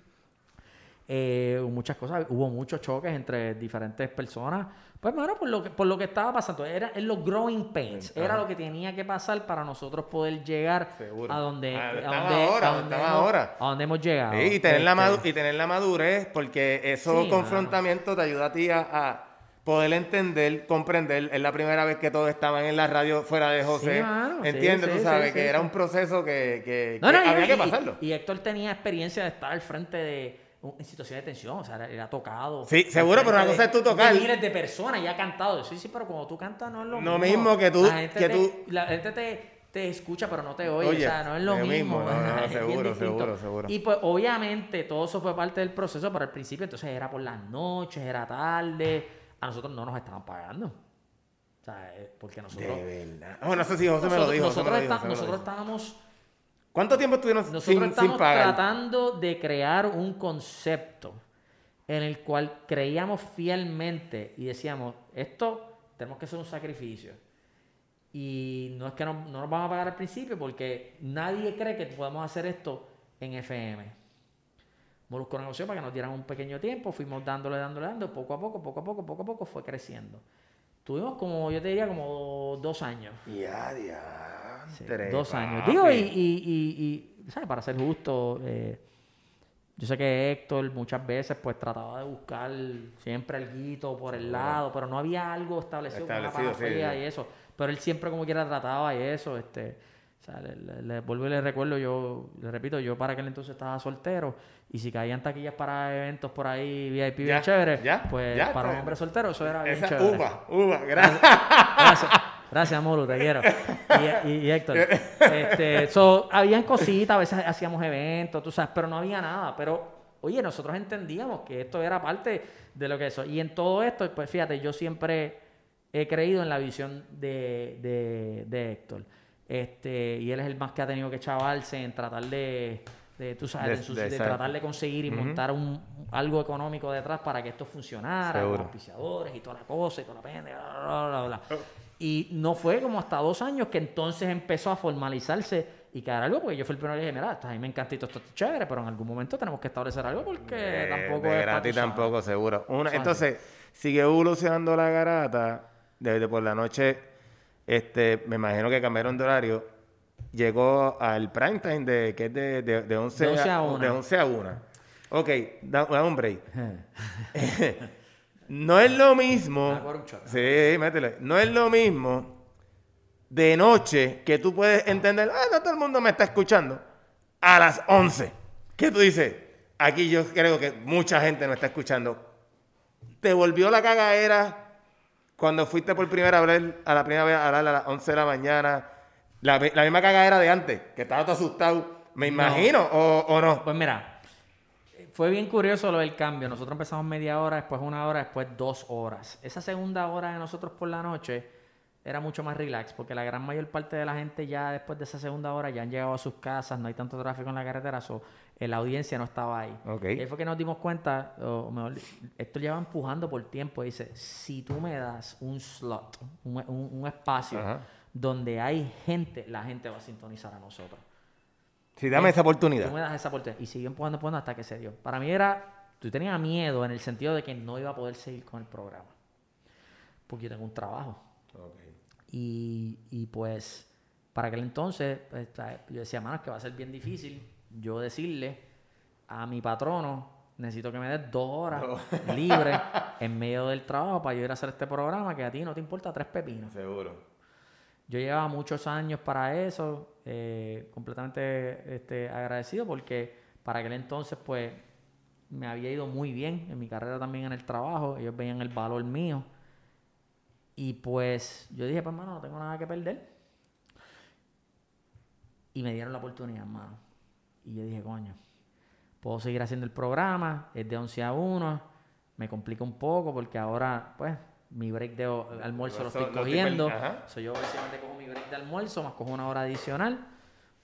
Eh, muchas cosas, hubo muchos choques entre diferentes personas. Pues, mano, por lo que, por lo que estaba pasando, era en los growing pains, era lo que tenía que pasar para nosotros poder llegar Seguro. a donde, Ah, a estamos donde, ahora, a donde hemos, ahora. a donde hemos llegado. Sí, y, tener la Este, madu- y tener la madurez, porque esos Sí, confrontamientos te ayuda a ti a, a poder entender, comprender. Es la primera vez que todos estaban en la radio fuera de José. Sí, mano, sí, ¿Entiendes? sí, Tú sabes sí, que era un proceso que, que- No, que no, y- había y, que pasarlo. Y, Héctor tenía experiencia de estar al frente de en situaciones de tensión, o sea, era, era tocado. Sí, seguro, pero una cosa es tú tocar. de miles de personas y ha cantado. Sí, sí, pero cuando tú cantas no es lo No mismo. mismo que tú- La gente, que te, tú- la gente te, te escucha, pero no te oye. Oye, o sea, no es lo mismo. mismo, no, no, es seguro, seguro, seguro. Y pues, obviamente, todo eso fue parte del proceso, pero al principio, entonces era por las noches, era tarde. A nosotros no nos estaban pagando. O sea, eh, porque nosotros. De verdad. Oh, no sé si José me lo dijo. Me nosotros lo dijo, está- José me lo nosotros dijo. estábamos ¿Cuánto tiempo estuvieron nosotros sin, estamos sin pagar? tratando de crear un concepto en el cual creíamos fielmente y decíamos, esto tenemos que hacer un sacrificio. Y no es que no, no nos vamos a pagar al principio porque nadie cree que podemos hacer esto en FM. Molusco negoció para que nos dieran un pequeño tiempo, fuimos dándole, dándole, dándole, poco a poco, poco a poco, poco a poco fue creciendo. Tuvimos como, yo te diría, como dos años. Ya, Sí, diantre, dos años. papi. Digo, y, y, y, y, ¿sabes? Para ser justo, eh, yo sé que Héctor muchas veces pues trataba de buscar siempre algo por el lado, pero no había algo establecido, Establecido, sí, fría sí. y eso. Pero él siempre como quiera trataba y eso, este... O sea, le, le- le vuelvo y le recuerdo, yo, le repito, yo para aquel entonces estaba soltero y si caían taquillas para eventos por ahí VIP bien Ya, chévere, ya, pues ya, para un hombre soltero eso era bien Esa chévere. uva, uva, gracias. Gracias, gracias Molu, te quiero. Y, y- y Héctor. Este, so, habían cositas, a veces hacíamos eventos, tú sabes, pero no había nada. Pero, oye, nosotros entendíamos que esto era parte de lo que eso. Y en todo esto, pues fíjate, yo siempre he creído en la visión de, de, de Héctor. Este, y él es el más que ha tenido que chavarse en tratar de, de, tú sabes, De- tratar de conseguir y montar un, algo económico detrás para que esto funcionara, Seguro. con auspiciadores y toda la cosa y toda la pendeja, bla, bla, bla, bla, bla. Y no fue como hasta dos años que entonces empezó a formalizarse y quedar algo, porque yo fui el primero que dije, mira, a mí me encanta y esto está chévere, pero en algún momento tenemos que establecer algo porque De- tampoco de es... gratis tampoco, seguro. Una, entonces, sigue evolucionando la garata. Desde por la noche, este, me imagino que cambiaron de horario. Llegó al prime time de, que es de, de, de 11, De 11 a 1. de 11 a 1. Ok, da, da un break. No es lo mismo. Ah. Sí, métele. No es lo mismo de noche que tú puedes entender, ah, no todo el mundo me está escuchando, a las 11. ¿Qué tú dices? Aquí yo creo que mucha gente no está escuchando. ¿Te volvió la cagadera cuando fuiste por primera vez a la primera vez a hablar a las 11 de la mañana? La, mi- la misma cagadera de antes, que estaba todo asustado, me No. imagino, o, o no. Pues mira, fue bien curioso lo del cambio. Nosotros empezamos media hora, después una hora, después dos horas. Esa segunda hora de nosotros por la noche era mucho más relax, porque la gran mayor parte de la gente ya después de esa segunda hora ya han llegado a sus casas, no hay tanto tráfico en la carretera, so, eh, la audiencia no estaba ahí. Ok. Y ahí fue que nos dimos cuenta, o mejor, esto lleva empujando por tiempo, dice, si tú me das un slot, un, un- un espacio Ajá. donde hay gente, la gente va a sintonizar a nosotros. Sí, dame esa oportunidad. Tú me das esa oportunidad. Y siguió empujando, empujando hasta que se dio. Para mí era, tú tenías miedo en el sentido de que no iba a poder seguir con el programa. Porque yo tengo un trabajo. Y, y pues, para aquel entonces, pues, yo decía, mano, es que va a ser bien difícil yo decirle a mi patrono, necesito que me des dos horas libres en medio del trabajo para yo ir a hacer este programa que a ti no te importa tres pepinos. Seguro. Yo llevaba muchos años para eso, eh, completamente este, agradecido porque para aquel entonces pues me había ido muy bien en mi carrera también en el trabajo, ellos veían el valor mío y pues yo dije, pues hermano, no tengo nada que perder y me dieron la oportunidad, hermano. Y yo dije, coño, puedo seguir haciendo el programa, es de 11 a 1, me complica un poco porque ahora, pues, mi break de almuerzo lo estoy lo cogiendo. ajá. So, yo básicamente cojo mi break de almuerzo, más cojo una hora adicional.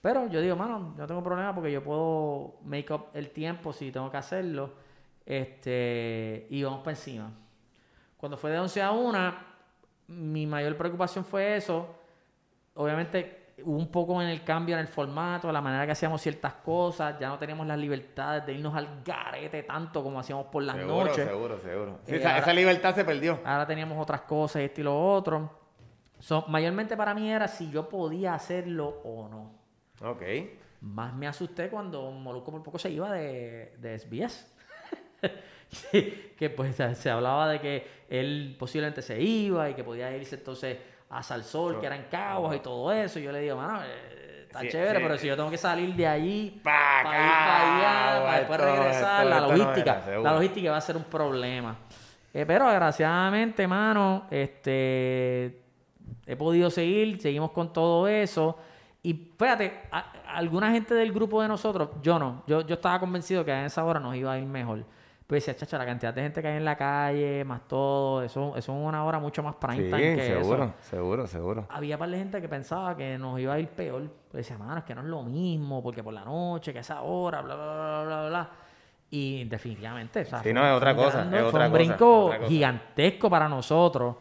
Pero yo digo, mano, no tengo problema porque yo puedo make up el tiempo si tengo que hacerlo. Este, y vamos para encima. Cuando fue de 11 a 1, mi mayor preocupación fue eso. Obviamente un poco en el cambio en el formato, la manera que hacíamos ciertas cosas. Ya no teníamos las libertades de irnos al garete tanto como hacíamos por las seguro, noches. seguro, seguro. Sí, Eh, esa, ahora- esa libertad se perdió. Ahora teníamos otras cosas y esto y lo otro. So, mayormente para mí era si yo podía hacerlo o no. Ok. Más me asusté cuando Molusco por poco se iba de, de SBS. que, pues se hablaba de que él posiblemente se iba y que podía irse entonces a Salsol, que era en Caguas y todo eso. Y yo le digo, mano, eh, está Sí, chévere, sí. pero si yo tengo que salir de allí Pa' para ir para allá, para después regresar, esto, la no logística, era, la logística va a ser un problema. Eh, pero desgraciadamente, mano, este he podido seguir, seguimos con todo eso. Y fíjate, a- alguna gente del grupo de nosotros, yo no, yo, yo estaba convencido que a esa hora nos iba a ir mejor. Pero decía, chacha, la cantidad de gente que hay en la calle, más todo, eso, eso es una hora mucho más prime Sí, time que seguro, eso. seguro, seguro. Había par de gente que pensaba que nos iba a ir peor. Pues decía, mano, es que no es lo mismo, porque por la noche, que esa hora, bla, bla, bla, bla, bla, bla. Y definitivamente, o sea, Sí, fue no, un- es otra fue un cosa, es fue otra un cosa, brinco otra cosa. gigantesco para nosotros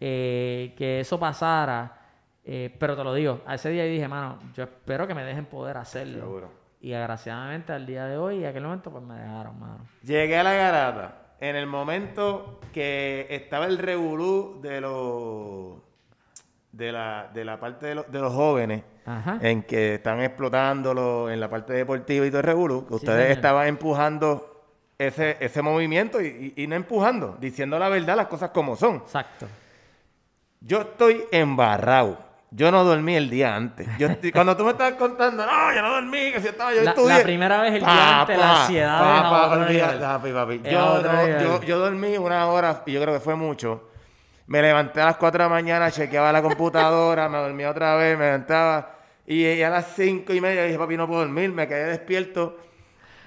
eh, que eso pasara. Eh, pero te lo digo, a ese día dije, mano, yo espero que me dejen poder hacerlo. Seguro. Y agraciadamente al día de hoy y aquel momento pues me dejaron, mano. Llegué a la garata en el momento que estaba el revolú de los de la, de la parte de, los- de los jóvenes Ajá. en que están explotándolo en la parte deportiva y todo el revolú. Ustedes señor. estaban empujando ese, ese movimiento y, y- y no empujando, diciendo la verdad, las cosas como son. Exacto. Yo estoy embarrado. Yo no dormí el día antes. Yo estoy- cuando tú me estabas contando, no, yo no dormí, que si estaba yo La- estudié. la primera vez el día antes, la ansiedad papi, papi. Yo, no- yo, yo dormí una hora y yo creo que fue mucho. Me levanté a las 4 de la mañana, chequeaba la computadora, me dormía otra vez, me levantaba. Y, y a las 5 y media dije, papi, no puedo dormir, me quedé despierto.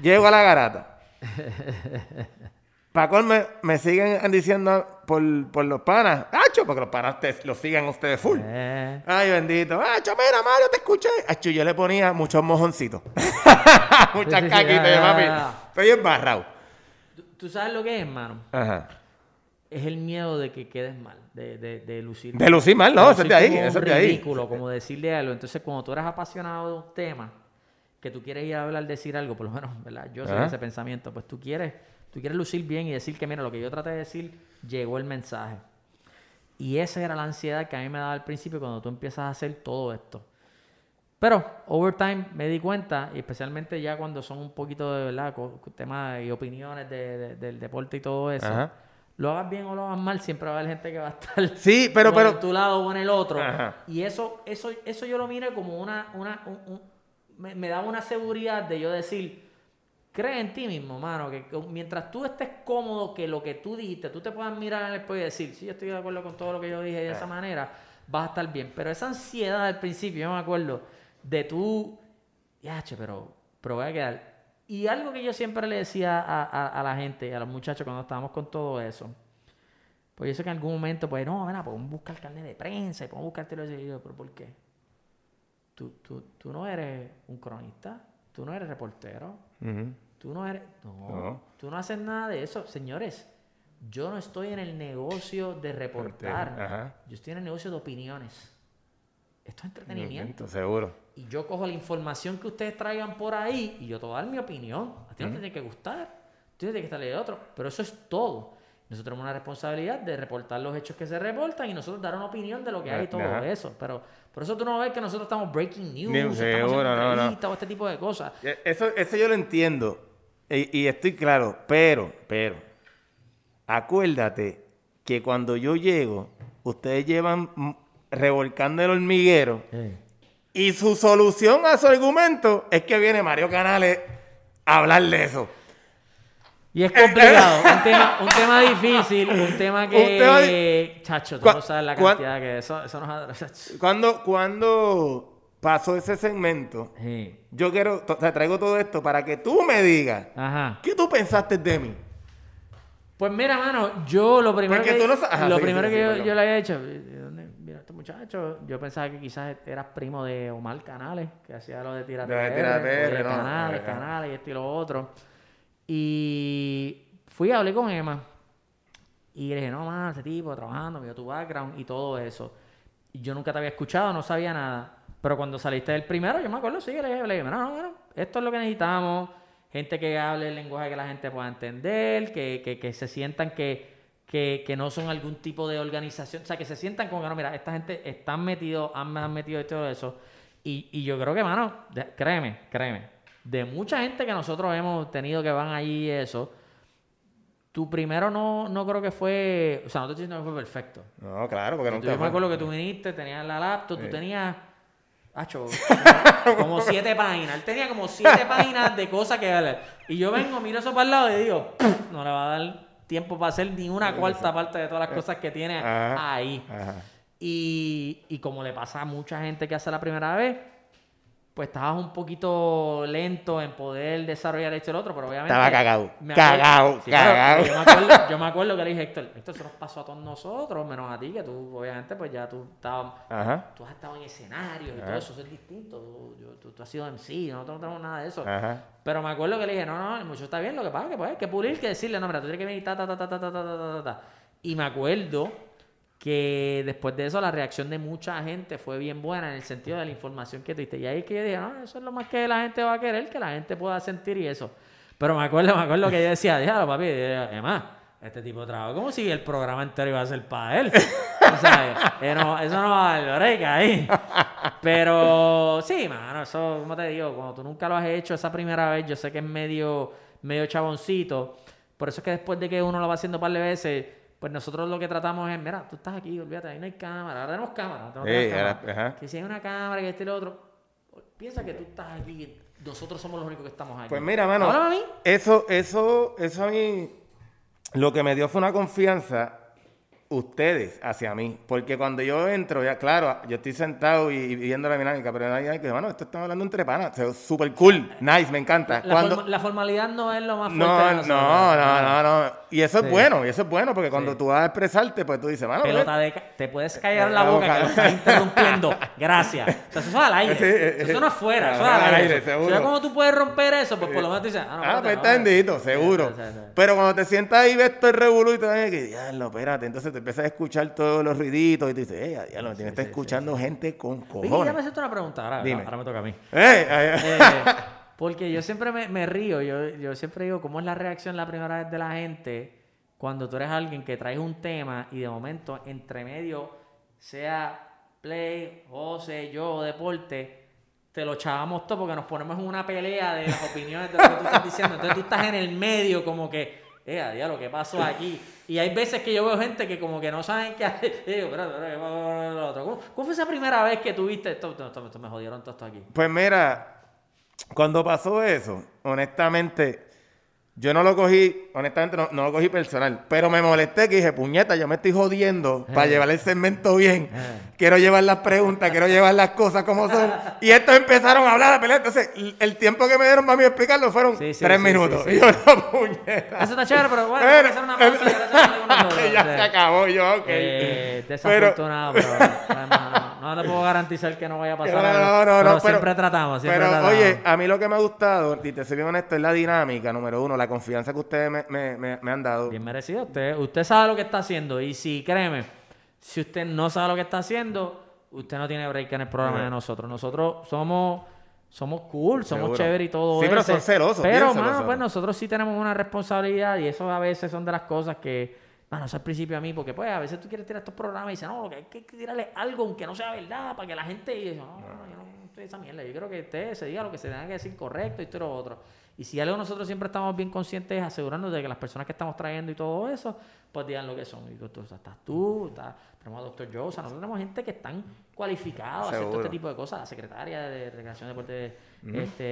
Llego a la garata. Para me, me siguen diciendo por, por los panas, ¡Acho! Porque los panas te, los siguen ustedes full. Eh, Ay, bendito. ¡Acho, mira, Mario, te escuché! Acho, yo le ponía muchos mojoncitos. Muchas Sí, sí, sí, caquitas, ya, papi. Estoy embarrado. ¿tú, tú sabes lo que es, hermano? Ajá. Es el miedo de que quedes mal, de, de, de lucir De lucir mal, no, eso es de ahí, eso es de ahí. ridículo, como decirle algo. Entonces, cuando tú eres apasionado de un tema, que tú quieres ir a hablar, decir algo, por lo menos, ¿verdad? Yo soy de ese pensamiento, pues tú quieres, tú quieres lucir bien y decir que, mira, lo que yo traté de decir, llegó el mensaje. Y esa era la ansiedad que a mí me daba al principio cuando tú empiezas a hacer todo esto. Pero, over time me di cuenta, y especialmente ya cuando son un poquito de verdad, temas y opiniones de- de- del deporte y todo eso, Ajá. lo hagas bien o lo hagas mal, siempre va a haber gente que va a estar Sí, pero, pero. en tu lado o en el otro. Ajá. Y eso, eso, eso yo lo miré como una, una un- un- me, me daba una seguridad de yo decir, cree en ti mismo, mano, que, que mientras tú estés cómodo que lo que tú dijiste, tú te puedas mirar en el espejo y decir, sí, yo estoy de acuerdo con todo lo que yo dije de esa manera, vas a estar bien. Pero esa ansiedad al principio, yo me acuerdo, de tú, ya, che, pero, pero voy a quedar. Y algo que yo siempre le decía a, a- a la gente, a los muchachos cuando estábamos con todo eso, pues yo sé que en algún momento, pues no, mira, podemos buscar carnet de prensa y podemos buscarte lo y yo, pero ¿por qué? Tú, tú, tú no eres un cronista, tú no eres reportero, tú no eres. No, No. tú no haces nada de eso. Señores, yo no estoy en el negocio de reportar, yo estoy en el negocio de opiniones. Esto es entretenimiento. Seguro. Y yo cojo la información que ustedes traigan por ahí y yo te voy a dar mi opinión. A ti no te tiene que gustar, a ti no tiene que estarle de otro. Pero eso es todo. Nosotros tenemos una responsabilidad de reportar los hechos que se reportan y nosotros dar una opinión de lo que hay y todo Ajá. eso. Pero por eso tú no ves que nosotros estamos breaking news, o estamos seguro, haciendo no, no. entrevistas o este tipo de cosas. Eso, eso yo lo entiendo. Y, y estoy claro. Pero, pero. Acuérdate que cuando yo llego, ustedes llevan revolcando el hormiguero. Y su solución a su argumento es que viene Mario Canales a hablar de eso. Y es complicado, un tema, un tema difícil, un tema que... Un tema Chacho, tú no sabes la cantidad que eso, eso nos... Cuando, cuando pasó ese segmento, Sí. yo quiero, te traigo todo esto para que tú me digas, Ajá. ¿qué tú pensaste de mí? Pues mira, mano, yo lo primero Porque que, no ajá, lo sí, primero sí, que yo, le había hecho, ¿de viene este muchacho? Yo pensaba que quizás eras primo de Omar Canales, que hacía lo de tirar De oye, PR, no, Canales, Canales y esto y lo otro. Y fui a hablar con Emma y le dije, no, man, ese tipo trabajando, vio tu background y todo eso. Y yo nunca te había escuchado, no sabía nada. Pero cuando saliste del primero, yo me acuerdo, sí, le dije, le dije, no, no, no, esto es lo que necesitamos. Gente que hable el lenguaje que la gente pueda entender, que, que, que se sientan que, que, que no son algún tipo de organización, o sea, que se sientan como que no, mira, esta gente están metidos, han, han metido y todo eso. Y, y yo creo que, mano, créeme, créeme, de mucha gente que nosotros hemos tenido que van allí y eso, tu primero no, no creo que fue, o sea, no te estoy diciendo que fue perfecto. No, claro, porque Yo nunca me fue. acuerdo que tú viniste, tenías la laptop, tú tenías, acho, como, como siete páginas. Él tenía como siete páginas de cosas que darle. Y yo vengo, miro eso para el lado y digo, no le va a dar tiempo para hacer ni una cuarta parte de todas las cosas que tiene Ajá. ahí. Ajá. Y, y como le pasa a mucha gente que hace la primera vez, pues estabas un poquito lento en poder desarrollar esto y el otro, pero obviamente... Estaba cagado, me cagado, cagado. yo, me acuerdo, yo me acuerdo que le dije, Héctor, esto se nos pasó a todos nosotros, menos a ti, que tú, obviamente, pues ya tú estabas... Ajá. Tú has estado en escenarios y Ajá. todo eso, eso es distinto. Tú, yo- tú- tú has sido MC, nosotros no tenemos nada de eso. Ajá. Pero me acuerdo que le dije, no, no, el muchacho está bien, lo que pasa es que pues hay que pulir, que decirle, no, mira, tú tienes que venir ta, ta, ta, ta, ta, ta, ta, ta, ta, ta. Y me acuerdo que después de eso la reacción de mucha gente fue bien buena en el sentido de la información que tuviste. Y ahí que yo dije, no, eso es lo más que la gente va a querer, que la gente pueda sentir y eso. Pero me acuerdo, me acuerdo que yo decía, déjalo papi, además, este tipo trabaja como si el programa entero iba a ser para él. O sea, eh, no, eso no va a dar ahí. Pero sí, mano, eso, como te digo, cuando tú nunca lo has hecho esa primera vez, yo sé que es medio, medio chaboncito. Por eso es que después de que uno lo va haciendo un par de veces, pues nosotros lo que tratamos es, mira, tú estás aquí, olvídate, ahí no hay cámara, ahora tenemos cámara, tenemos cámara. ahora- que si hay una cámara, que este y lo otro, piensa que tú estás aquí, nosotros somos los únicos que estamos aquí. Pues mira, mano, eso, eso, eso a mí, lo que me dio fue una confianza ustedes hacia mí, porque cuando yo entro, ya claro, yo estoy sentado y, y viendo la dinámica, pero ahí hay que, bueno, esto estamos hablando entre panas, o sea, súper cool, nice, me encanta. La, Cuando, forma- la formalidad no es lo más fuerte no, de no, nosotros. no, no, no, y eso Sí. es bueno, y eso es bueno, porque cuando Sí. tú vas a expresarte, pues tú dices, mano, Pelota de ca- te puedes callar la La boca boca. que me estás interrumpiendo. Gracias. O sea, eso es al aire. Sí, eh, eso no es fuera, eso es al aire. aire. O sea, como tú puedes romper eso, pues por lo menos tú dices, ah, no, Ah, pues no, bendito, seguro. Sí, sí, sí. Pero cuando te sientas ahí, ves todo el revolú y te vas que, diablo, espérate. Entonces te empiezas a escuchar todos los ruiditos y tú dices, eh, diablo, me tiene que estar escuchando gente con cojones. ya hacerte una pregunta. Ahora, Dime. ahora me toca a mí. Eh, ay, ay. Eh, porque yo siempre me, me río, yo, yo siempre digo, ¿cómo es la reacción la primera vez de la gente cuando tú eres alguien que traes un tema y de momento, entre medio, sea play, José, yo, deporte, te lo chavamos todo porque nos ponemos en una pelea de las opiniones de lo que tú estás diciendo. Entonces tú estás en el medio como que, eh, lo ¿qué pasó aquí? Y hay veces que yo veo gente que como que no saben qué hacer. Digo, espérate, espérate, ¿cómo- cómo- lo otro? ¿Cómo, cómo fue esa primera vez que tuviste esto? Esto- esto- esto me jodieron todo esto aquí. Pues mira, cuando pasó eso, honestamente, yo no lo cogí, honestamente no, no lo cogí personal, pero me molesté que dije, puñeta, yo me estoy jodiendo para Eh. llevar el segmento bien. Eh. Quiero llevar las preguntas, quiero llevar las cosas como son. Y estos empezaron a hablar, a pelear. Entonces, el- tiempo que me dieron para mí explicarlo fueron Sí, sí, tres sí, minutos. Y yo, no, puñeta. Eso está chévere, pero bueno, que hacer una pausa ya se acabó, yo, ok. Eh, Pero- desafortunado, pero, no, te puedo garantizar que no vaya a pasar No, algo. no, no, pero no, siempre tratamos, siempre pero, tratamos. oye, a mí lo que me ha gustado, y te soy bien honesto, es la dinámica, número uno, la confianza que ustedes me, me- me- me han dado. Bien merecido. Usted, usted sabe lo que está haciendo. Y si, créeme, si usted no sabe lo que está haciendo, usted no tiene break en el programa de nosotros. Nosotros somos, somos cool, somos Seguro. chéveres y todo Sí, pero eso. son celosos, Pero, mano, celosos. pues nosotros sí tenemos una responsabilidad y eso a veces son de las cosas que, mano, eso al principio a mí, porque pues a veces tú quieres tirar estos programas y dices, no, que hay que tirarle algo aunque no sea verdad para que la gente dice, no, no, yo no estoy esa mierda. Yo creo que usted se diga lo que se tenga que decir correcto y todo lo otro. Y si algo nosotros siempre estamos bien conscientes es asegurarnos de que las personas que estamos trayendo y todo eso, pues digan lo que son. Y tú, tú, estás tú, está- tenemos a Doctor Joe, o sea, nosotros tenemos gente que están cualificados a hacer todo este tipo de cosas. La secretaria de Recreación y Deporte este,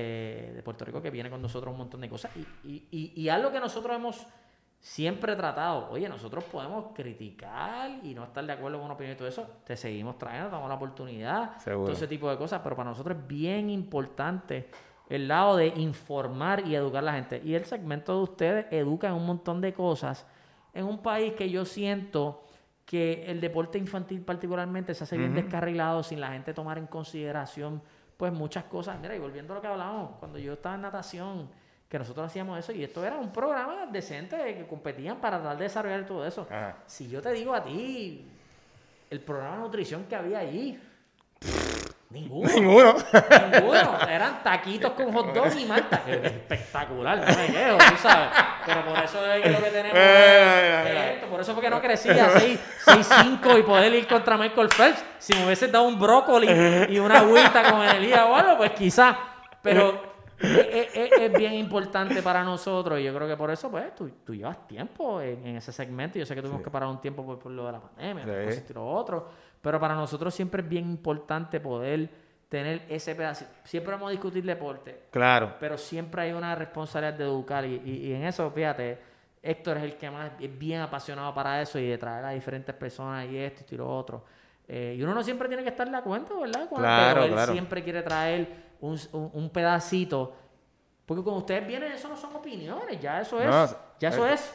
de Puerto Rico que viene con nosotros un montón de cosas. Y, y, y, y algo que nosotros hemos siempre tratado, oye, nosotros podemos criticar y no estar de acuerdo con una opinión y todo eso, te seguimos trayendo, damos la oportunidad, Seguro. todo ese tipo de cosas, pero para nosotros es bien importante el lado de informar y educar a la gente. Y el segmento de ustedes educa en un montón de cosas en un país que yo siento que el deporte infantil particularmente se hace bien descarrilado sin la gente tomar en consideración pues muchas cosas. Mira, y volviendo a lo que hablábamos, cuando yo estaba en natación, que nosotros hacíamos eso, y esto era un programa decente que competían para tratar de desarrollar todo eso. Ajá. Si yo te digo a ti, el programa de nutrición que había ahí, ninguno. Ninguno. Ninguno. Eran taquitos con hot dog y malta. Que Espectacular, no me quejo, tú sabes. Pero por eso es lo que tenemos Eh, es esto. Por eso fue que no crecía 6'5 y poder ir contra Michael Phelps. Si me hubiese dado un brócoli y una agüita con energía o algo, pues quizás. Pero es, es- es bien importante para nosotros y yo creo que por eso, pues, tú, tú llevas tiempo en, en ese segmento. Yo sé que tuvimos que parar un tiempo por, por lo de la pandemia, por Sí. y lo otro. Pero para nosotros siempre es bien importante poder tener ese pedacito. Siempre vamos a discutir deporte, Claro. pero siempre hay una responsabilidad de educar y, y- y en eso, fíjate, Héctor es el que más es bien apasionado para eso y de traer a diferentes personas y esto y lo otro. Eh, y uno no siempre tiene que estar de acuerdo, ¿verdad? Con- Claro, él claro. siempre quiere traer un, un- pedacito. Porque cuando ustedes vienen, eso no son opiniones, ya eso es, No, ya eso eh, es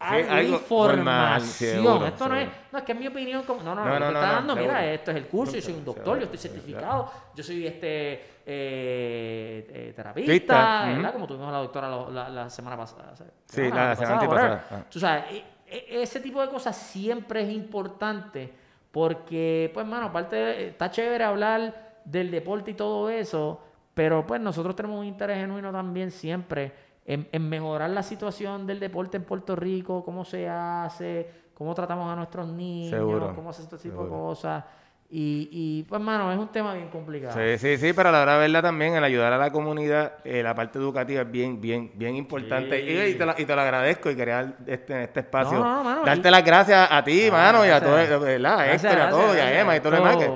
algo, información. seguro, Esto no es, seguro. no, es que es mi opinión. Como, no, no, No, no, no, está no, dando, mira, seguro. esto es el curso, yo soy un doctor, yo estoy Seguro, certificado, yo soy este eh, eh, terapista, Pista, ¿verdad? Como tuvimos a la doctora la, la- la semana pasada. Sí, semana la semana pasada, ah. Tú sabes, y e- ese tipo de cosas siempre es importante porque, pues, mano, aparte, está chévere hablar del deporte y todo eso, pero pues nosotros tenemos un interés genuino también siempre en, en mejorar la situación del deporte en Puerto Rico, cómo se hace, cómo tratamos a nuestros niños, Seguro, cómo se hace este tipo de cosas. Y, y, pues, mano, es un tema bien complicado. Sí, sí, sí, pero a la hora de verla también, el ayudar a la comunidad, eh, la parte educativa es bien, bien, bien importante. Sí. Y, y te lo, y te lo agradezco y quería este, este espacio. No, no, mano, Darte y- las gracias a ti, Ah, mano, y a todo, ¿verdad? A Héctor, a todo, y a Emma y todo lo demás.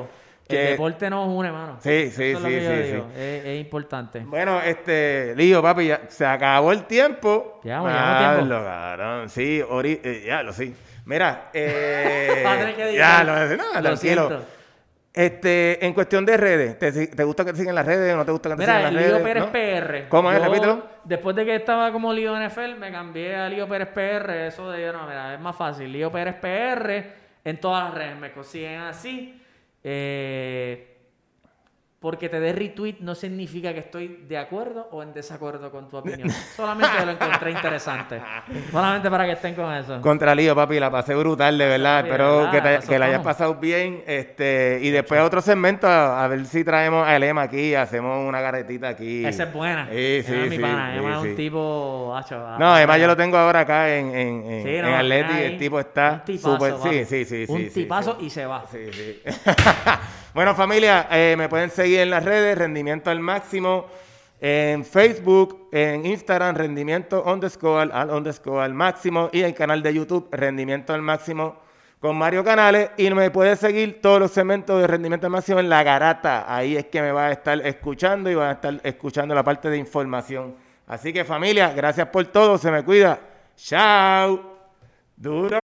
Que- El deporte nos une, mano. Sí, sí, Eso es lo sí, sí, sí. Es, es importante. Bueno, este, Lío, papi, ya se acabó el tiempo. Llevamos, llevamos tiempo. Diablo, cabrón. Sí, ori, eh, ya lo sí. Mira, eh, que ya lo no, Lo tranquilo. siento. Este, en cuestión de redes, ¿te, gusta que te sigan las redes o no te gusta que te Mira, sigan las Lío redes? Pérez ¿No? PR. ¿Cómo es? Yo, Repítelo. Después de que estaba como Lío NFL, me cambié a Lío Pérez PR. Eso de, no, mira, es más fácil. Lío Pérez PR en todas las redes. Me consiguen así. Eh, porque te dé retweet no significa que estoy de acuerdo o en desacuerdo con tu opinión. Solamente lo encontré interesante. Solamente para que estén con eso. Contra Lío, papi, la pasé brutal, de verdad. papi, de Espero verdad, que, te- que la hayas pasado bien. Este, y después otro segmento, a, a ver si traemos a Elema aquí, hacemos una garetita aquí. Esa es buena. Sí, sí, Emma es mi sí, pana. sí, Emma es sí. un tipo... hacho, ah, No, además yo lo tengo ahora acá en, en, en, Sí, en Atleti, el tipo está un tipazo, papi. Sí, sí, sí, sí. Un sí, tipazo sí. y se va. Sí, sí. bueno, familia, eh, me pueden seguir en las redes, Rendimiento al Máximo, en Facebook, en Instagram, Rendimiento underscore al underscore al máximo y el canal de YouTube, Rendimiento al Máximo con Mario Canales y me puedes seguir todos los segmentos de Rendimiento Máximo en La Garata. Ahí es que me vas a estar escuchando y vas a estar escuchando la parte de información. Así que familia, gracias por todo, se me cuida. Chao. Duro.